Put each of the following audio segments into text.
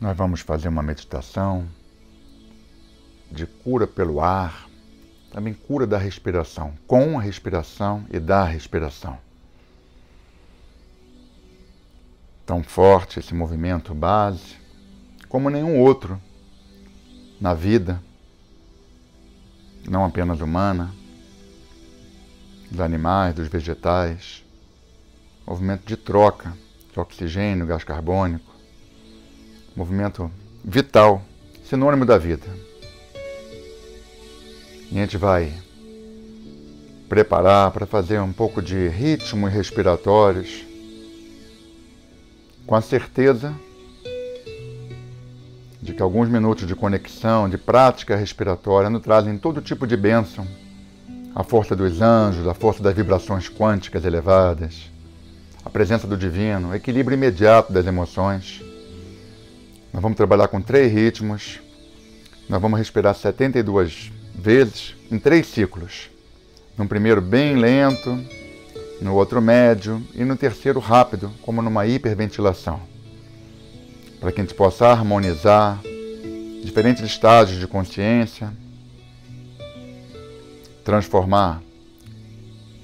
Nós vamos fazer uma meditação de cura pelo ar, também cura da respiração, com a respiração e da respiração. Tão forte esse movimento base como nenhum outro na vida, não apenas humana, dos animais, dos vegetais, movimento de troca de oxigênio, gás carbônico, movimento vital, sinônimo da vida. E a gente vai preparar para fazer um pouco de ritmos respiratórios, com a certeza de que alguns minutos de conexão, de prática respiratória, nos trazem todo tipo de bênção, a força dos anjos, a força das vibrações quânticas elevadas, a presença do divino, o equilíbrio imediato das emoções. Nós vamos trabalhar com três ritmos. Nós vamos respirar 72 vezes em três ciclos. No primeiro, bem lento, no outro, médio e no terceiro, rápido, como numa hiperventilação. Para que a gente possa harmonizar diferentes estágios de consciência, transformar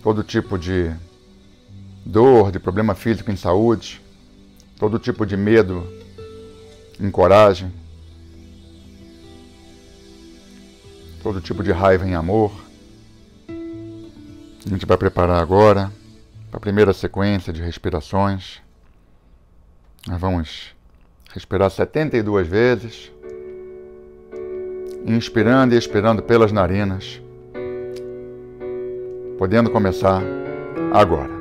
todo tipo de dor, de problema físico em saúde, todo tipo de medo em coragem, todo tipo de raiva em amor. A gente vai preparar agora para a primeira sequência de respirações. Nós vamos respirar 72 vezes, inspirando e expirando pelas narinas, podendo começar agora.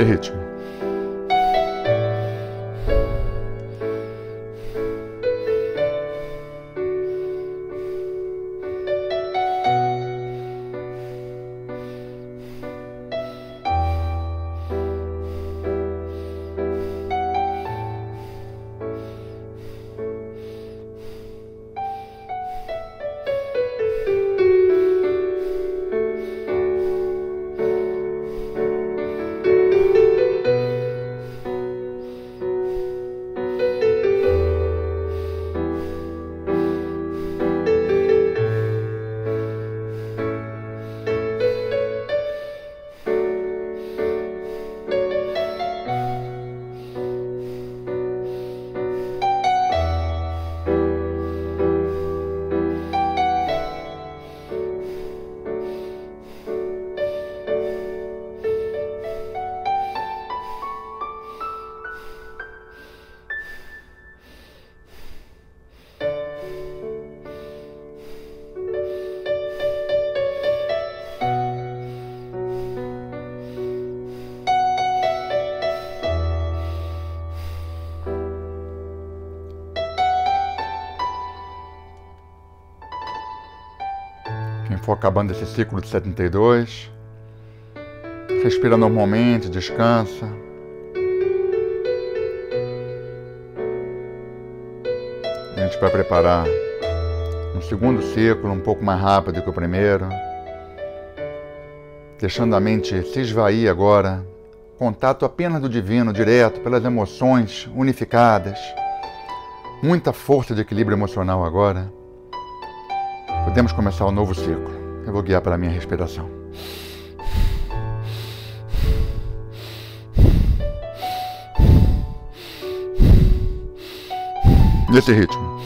Esse Quem for acabando esse ciclo de 72, respira normalmente, descansa. A gente vai preparar um segundo ciclo, um pouco mais rápido que o primeiro, deixando a mente se esvair agora, contato apenas do divino, direto, pelas emoções unificadas, muita força de equilíbrio emocional agora. Podemos começar um novo ciclo. Eu vou guiar pela minha respiração. Nesse ritmo.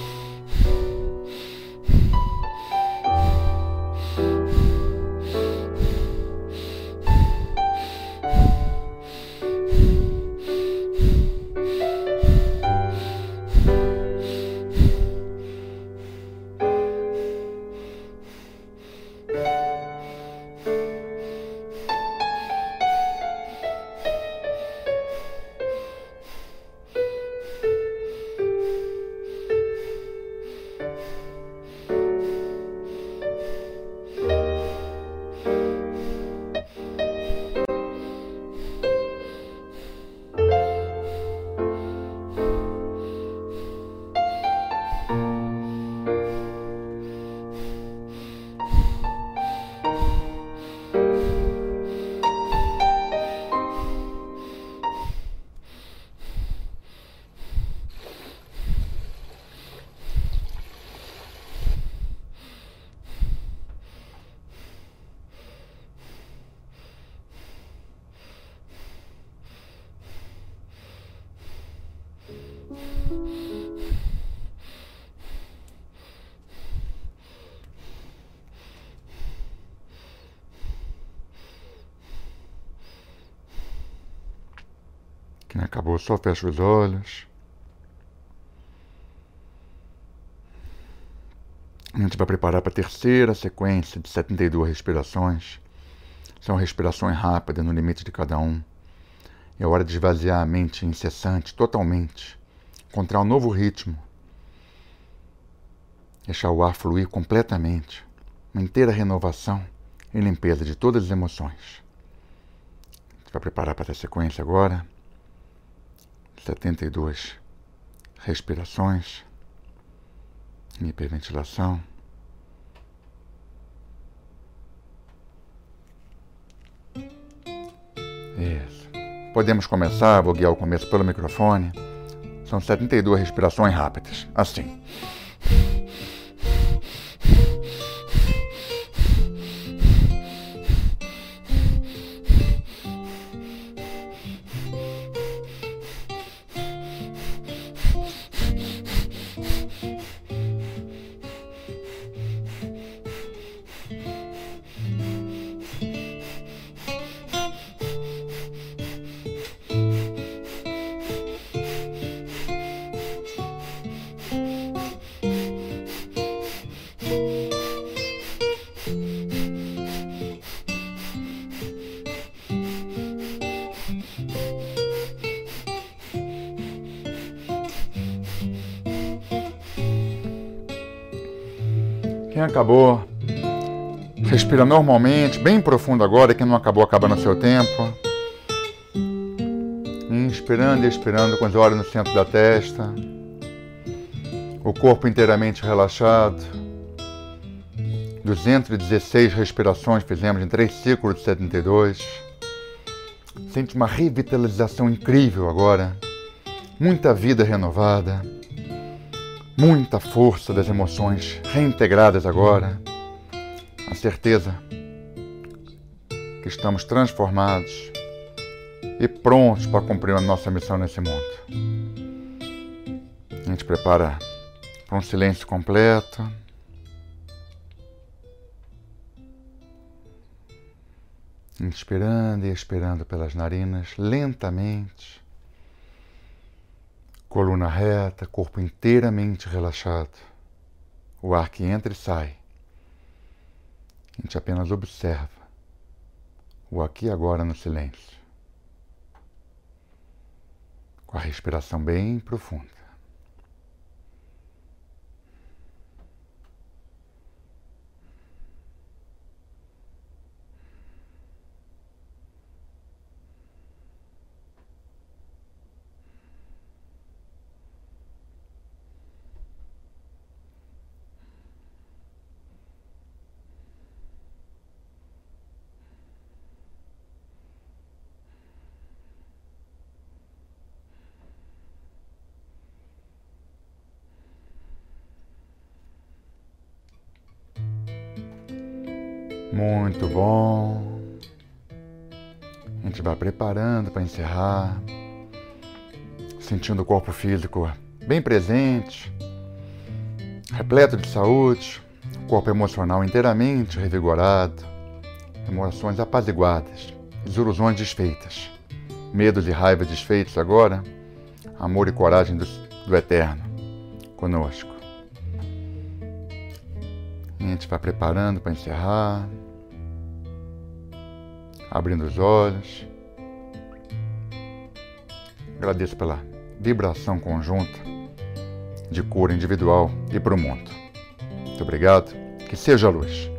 Acabou, só fecha os olhos. A gente vai preparar para a terceira sequência de 72 respirações. São respirações rápidas no limite de cada um. É hora de esvaziar a mente incessante, totalmente. Encontrar um novo ritmo. Deixar o ar fluir completamente. Uma inteira renovação e limpeza de todas as emoções. A gente vai preparar para essa sequência agora. 72 respirações. Hiperventilação. Isso. Podemos começar, vou guiar o começo pelo microfone. São 72 respirações rápidas. Assim. Quem acabou, respira normalmente, bem profundo agora. Quem não acabou, acaba no seu tempo. Inspirando e expirando com os olhos no centro da testa. O corpo inteiramente relaxado. 216 respirações fizemos em três ciclos de 72. Sente uma revitalização incrível agora. Muita vida renovada muita força das emoções reintegradas agora, a certeza que estamos transformados e prontos para cumprir a nossa missão nesse mundo. A gente prepara para um silêncio completo. Inspirando e expirando pelas narinas lentamente coluna reta, corpo inteiramente relaxado. O ar que entra e sai. A gente apenas observa o aqui e agora no silêncio. Com a respiração bem profunda. Muito bom. A gente vai preparando para encerrar, sentindo o corpo físico bem presente, repleto de saúde, o corpo emocional inteiramente revigorado, emoções apaziguadas, desilusões desfeitas, medos e raiva desfeitos agora, amor e coragem do, do eterno conosco. A gente vai preparando para encerrar abrindo os olhos. Agradeço pela vibração conjunta de cura individual e para o mundo. Muito obrigado. Que seja a luz.